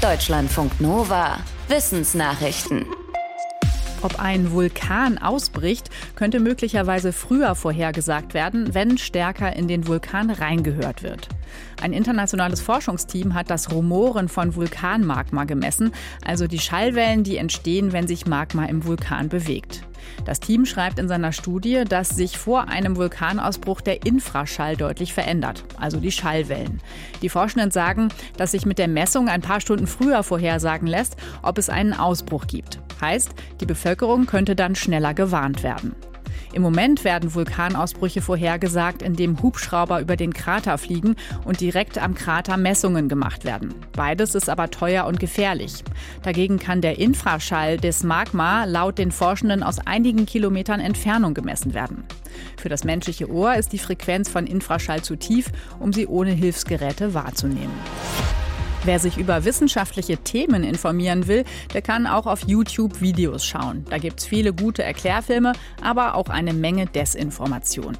Deutschlandfunk Nova. Wissensnachrichten. Ob ein Vulkan ausbricht, könnte möglicherweise früher vorhergesagt werden, wenn stärker in den Vulkan reingehört wird. Ein internationales Forschungsteam hat das Rumoren von Vulkanmagma gemessen, also die Schallwellen, die entstehen, wenn sich Magma im Vulkan bewegt. Das Team schreibt in seiner Studie, dass sich vor einem Vulkanausbruch der Infraschall deutlich verändert, also die Schallwellen. Die Forschenden sagen, dass sich mit der Messung ein paar Stunden früher vorhersagen lässt, ob es einen Ausbruch gibt. Heißt, die Bevölkerung könnte dann schneller gewarnt werden. Im Moment werden Vulkanausbrüche vorhergesagt, indem Hubschrauber über den Krater fliegen und direkt am Krater Messungen gemacht werden. Beides ist aber teuer und gefährlich. Dagegen kann der Infraschall des Magma laut den Forschenden aus einigen Kilometern Entfernung gemessen werden. Für das menschliche Ohr ist die Frequenz von Infraschall zu tief, um sie ohne Hilfsgeräte wahrzunehmen. Wer sich über wissenschaftliche Themen informieren will, der kann auch auf YouTube Videos schauen. Da gibt es viele gute Erklärfilme, aber auch eine Menge Desinformation.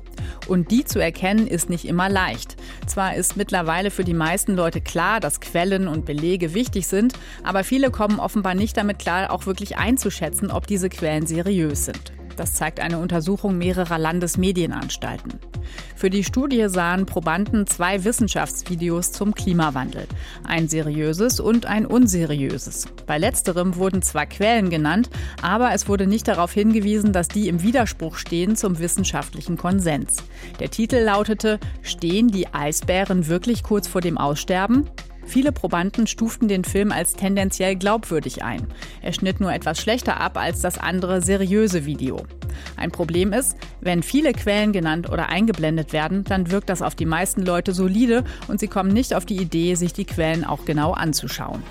Und die zu erkennen ist nicht immer leicht. Zwar ist mittlerweile für die meisten Leute klar, dass Quellen und Belege wichtig sind, aber viele kommen offenbar nicht damit klar, auch wirklich einzuschätzen, ob diese Quellen seriös sind. Das zeigt eine Untersuchung mehrerer Landesmedienanstalten. Für die Studie sahen Probanden zwei Wissenschaftsvideos zum Klimawandel. Ein seriöses und ein unseriöses. Bei letzterem wurden zwar Quellen genannt, aber es wurde nicht darauf hingewiesen, dass die im Widerspruch stehen zum wissenschaftlichen Konsens. Der Titel lautete Stehen die Eisbären wirklich kurz vor dem Aussterben? Viele Probanden stuften den Film als tendenziell glaubwürdig ein. Er schnitt nur etwas schlechter ab als das andere seriöse Video. Ein Problem ist, wenn viele Quellen genannt oder eingeblendet werden, dann wirkt das auf die meisten Leute solide und sie kommen nicht auf die Idee, sich die Quellen auch genau anzuschauen.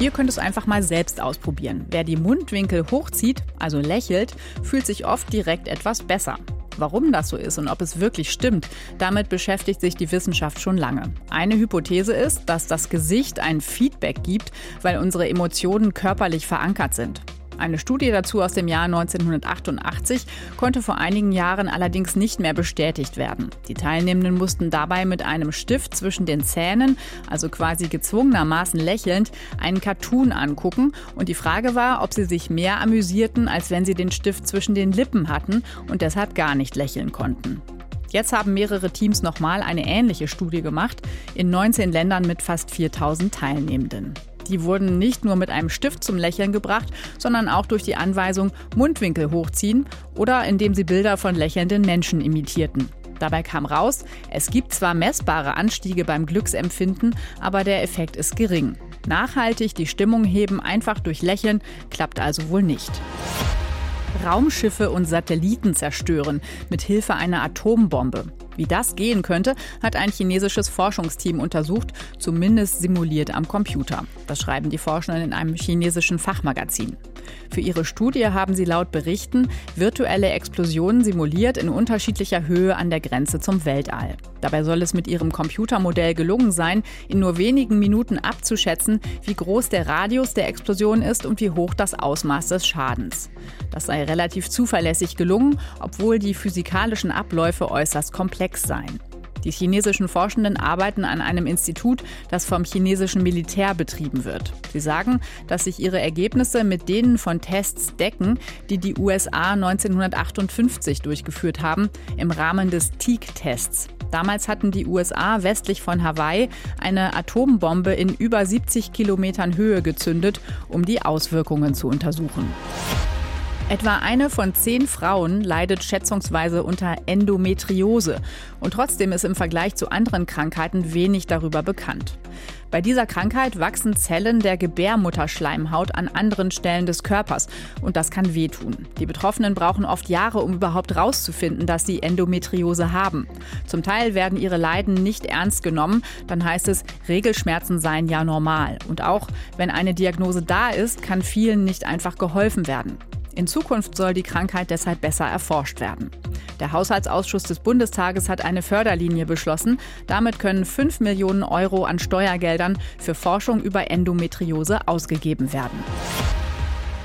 Ihr könnt es einfach mal selbst ausprobieren. Wer die Mundwinkel hochzieht, also lächelt, fühlt sich oft direkt etwas besser. Warum das so ist und ob es wirklich stimmt, damit beschäftigt sich die Wissenschaft schon lange. Eine Hypothese ist, dass das Gesicht ein Feedback gibt, weil unsere Emotionen körperlich verankert sind. Eine Studie dazu aus dem Jahr 1988 konnte vor einigen Jahren allerdings nicht mehr bestätigt werden. Die Teilnehmenden mussten dabei mit einem Stift zwischen den Zähnen, also quasi gezwungenermaßen lächelnd, einen Cartoon angucken und die Frage war, ob sie sich mehr amüsierten, als wenn sie den Stift zwischen den Lippen hatten und deshalb gar nicht lächeln konnten. Jetzt haben mehrere Teams nochmal eine ähnliche Studie gemacht, in 19 Ländern mit fast 4000 Teilnehmenden. Die wurden nicht nur mit einem Stift zum Lächeln gebracht, sondern auch durch die Anweisung Mundwinkel hochziehen oder indem sie Bilder von lächelnden Menschen imitierten. Dabei kam raus, es gibt zwar messbare Anstiege beim Glücksempfinden, aber der Effekt ist gering. Nachhaltig die Stimmung heben einfach durch Lächeln klappt also wohl nicht. Raumschiffe und Satelliten zerstören mit Hilfe einer Atombombe. Wie das gehen könnte, hat ein chinesisches Forschungsteam untersucht, zumindest simuliert am Computer. Das schreiben die Forschenden in einem chinesischen Fachmagazin. Für ihre Studie haben sie laut Berichten virtuelle Explosionen simuliert in unterschiedlicher Höhe an der Grenze zum Weltall. Dabei soll es mit ihrem Computermodell gelungen sein, in nur wenigen Minuten abzuschätzen, wie groß der Radius der Explosion ist und wie hoch das Ausmaß des Schadens. Das sei relativ zuverlässig gelungen, obwohl die physikalischen Abläufe äußerst komplex seien. Die chinesischen Forschenden arbeiten an einem Institut, das vom chinesischen Militär betrieben wird. Sie sagen, dass sich ihre Ergebnisse mit denen von Tests decken, die die USA 1958 durchgeführt haben, im Rahmen des Teak-Tests. Damals hatten die USA westlich von Hawaii eine Atombombe in über 70 Kilometern Höhe gezündet, um die Auswirkungen zu untersuchen. Etwa eine von zehn Frauen leidet schätzungsweise unter Endometriose. Und trotzdem ist im Vergleich zu anderen Krankheiten wenig darüber bekannt. Bei dieser Krankheit wachsen Zellen der Gebärmutterschleimhaut an anderen Stellen des Körpers und das kann wehtun. Die Betroffenen brauchen oft Jahre, um überhaupt herauszufinden, dass sie Endometriose haben. Zum Teil werden ihre Leiden nicht ernst genommen, dann heißt es, Regelschmerzen seien ja normal. Und auch wenn eine Diagnose da ist, kann vielen nicht einfach geholfen werden. In Zukunft soll die Krankheit deshalb besser erforscht werden. Der Haushaltsausschuss des Bundestages hat eine Förderlinie beschlossen. Damit können 5 Millionen Euro an Steuergeldern für Forschung über Endometriose ausgegeben werden.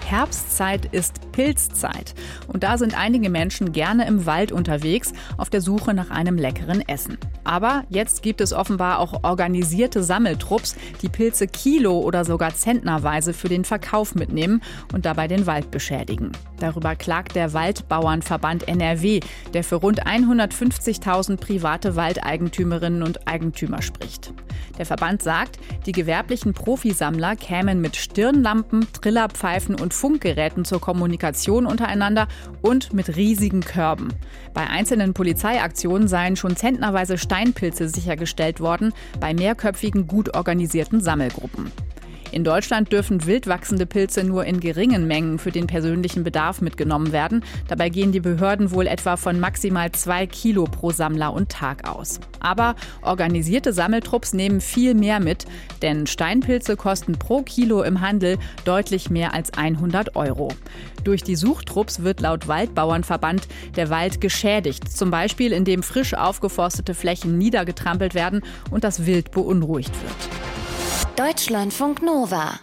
Herbstzeit ist Pilzzeit. Und da sind einige Menschen gerne im Wald unterwegs, auf der Suche nach einem leckeren Essen. Aber jetzt gibt es offenbar auch organisierte Sammeltrupps, die Pilze kilo- oder sogar zentnerweise für den Verkauf mitnehmen und dabei den Wald beschädigen. Darüber klagt der Waldbauernverband NRW, der für rund 150.000 private Waldeigentümerinnen und Eigentümer spricht. Der Verband sagt, die gewerblichen Profisammler kämen mit Stirnlampen, Trillerpfeifen und Funkgeräten zur Kommunikation untereinander und mit riesigen Körben. Bei einzelnen Polizeiaktionen seien schon zentnerweise Steinpilze sichergestellt worden, bei mehrköpfigen, gut organisierten Sammelgruppen. In Deutschland dürfen wild wachsende Pilze nur in geringen Mengen für den persönlichen Bedarf mitgenommen werden. Dabei gehen die Behörden wohl etwa von maximal zwei Kilo pro Sammler und Tag aus. Aber organisierte Sammeltrupps nehmen viel mehr mit, denn Steinpilze kosten pro Kilo im Handel deutlich mehr als 100 Euro. Durch die Suchtrupps wird laut Waldbauernverband der Wald geschädigt, zum Beispiel indem frisch aufgeforstete Flächen niedergetrampelt werden und das Wild beunruhigt wird. Deutschlandfunk Nova